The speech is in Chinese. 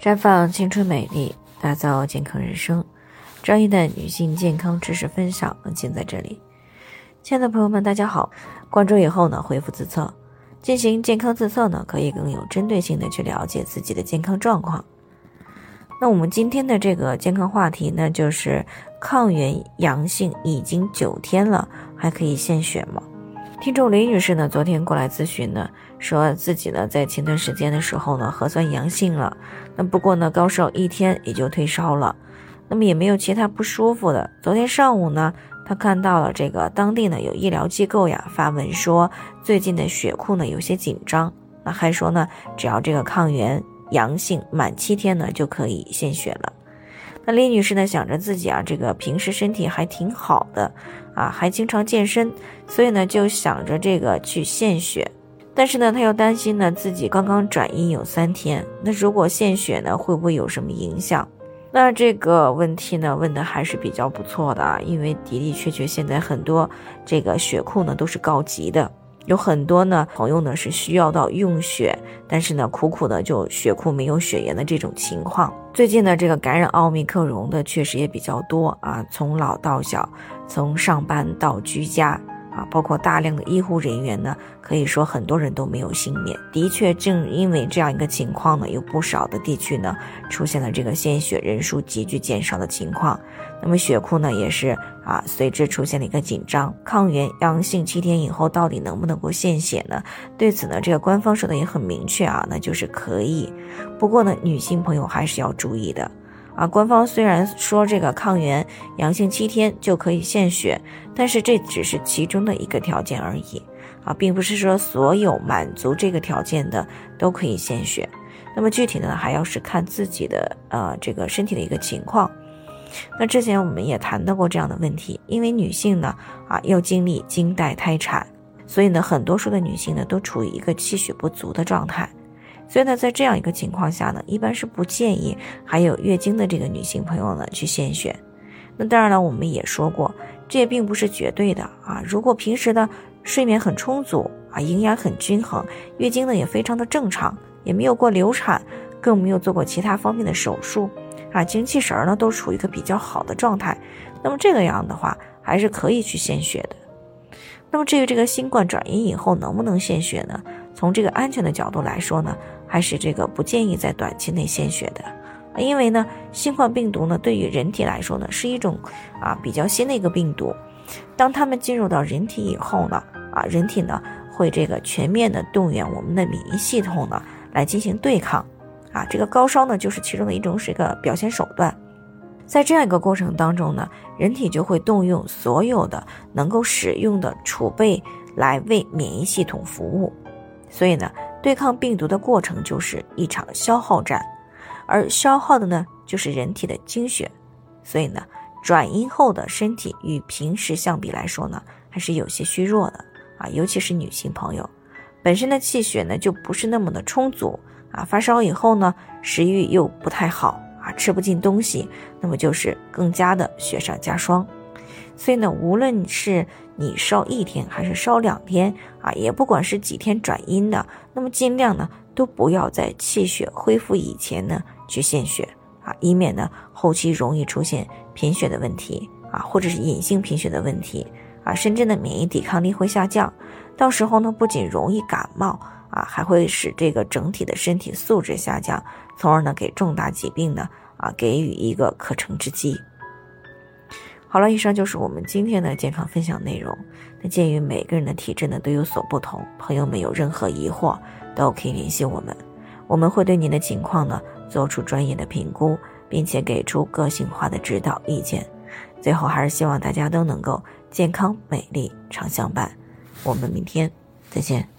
绽放青春美丽，打造健康人生。专业的女性健康知识分享尽在这里。亲爱的朋友们，大家好！关注以后呢，回复自测，进行健康自测呢，可以更有针对性的去了解自己的健康状况。那我们今天的这个健康话题呢，就是抗原阳性已经九天了，还可以献血吗？听众李女士呢，昨天过来咨询呢，说自己呢在前段时间的时候呢核酸阳性了，那不过呢高烧一天也就退烧了，那么也没有其他不舒服的。昨天上午呢，她看到了这个当地呢有医疗机构呀发文说最近的血库呢有些紧张，那还说呢只要这个抗原阳性满七天呢就可以献血了。那李女士呢想着自己啊这个平时身体还挺好的。啊，还经常健身，所以呢就想着这个去献血，但是呢她又担心呢自己刚刚转阴有三天，那如果献血呢会不会有什么影响？那这个问题呢问的还是比较不错的啊，因为的的确确现在很多这个血库呢都是告急的。有很多呢朋友呢是需要到用血，但是呢苦苦的就血库没有血源的这种情况。最近呢这个感染奥密克戎的确实也比较多啊，从老到小，从上班到居家。啊，包括大量的医护人员呢，可以说很多人都没有幸免。的确，正因为这样一个情况呢，有不少的地区呢出现了这个献血人数急剧减少的情况。那么血库呢也是啊随之出现了一个紧张。抗原阳性七天以后到底能不能够献血呢？对此呢，这个官方说的也很明确啊，那就是可以。不过呢，女性朋友还是要注意的。啊，官方虽然说这个抗原阳性七天就可以献血，但是这只是其中的一个条件而已，啊，并不是说所有满足这个条件的都可以献血。那么具体呢，还要是看自己的呃这个身体的一个情况。那之前我们也谈到过这样的问题，因为女性呢啊要经历经带胎产，所以呢很多数的女性呢都处于一个气血不足的状态。所以呢，在这样一个情况下呢，一般是不建议还有月经的这个女性朋友呢去献血。那当然了，我们也说过，这也并不是绝对的啊。如果平时呢睡眠很充足啊，营养很均衡，月经呢也非常的正常，也没有过流产，更没有做过其他方面的手术啊，精气神呢都处于一个比较好的状态，那么这个样的话还是可以去献血的。那么至于这个新冠转阴以后能不能献血呢？从这个安全的角度来说呢？还是这个不建议在短期内献血的，因为呢，新冠病毒呢对于人体来说呢是一种啊比较新的一个病毒，当它们进入到人体以后呢，啊人体呢会这个全面的动员我们的免疫系统呢来进行对抗，啊这个高烧呢就是其中的一种是一个表现手段，在这样一个过程当中呢，人体就会动用所有的能够使用的储备来为免疫系统服务，所以呢。对抗病毒的过程就是一场消耗战，而消耗的呢就是人体的精血，所以呢，转阴后的身体与平时相比来说呢，还是有些虚弱的啊，尤其是女性朋友，本身的气血呢就不是那么的充足啊，发烧以后呢，食欲又不太好啊，吃不进东西，那么就是更加的雪上加霜。所以呢，无论是你烧一天还是烧两天啊，也不管是几天转阴的，那么尽量呢都不要在气血恢复以前呢去献血啊，以免呢后期容易出现贫血的问题啊，或者是隐性贫血的问题啊，甚至呢免疫抵抗力会下降，到时候呢不仅容易感冒啊，还会使这个整体的身体素质下降，从而呢给重大疾病呢啊给予一个可乘之机。好了，以上就是我们今天的健康分享内容。那鉴于每个人的体质呢都有所不同，朋友们有任何疑惑都可以联系我们，我们会对您的情况呢做出专业的评估，并且给出个性化的指导意见。最后还是希望大家都能够健康美丽常相伴。我们明天再见。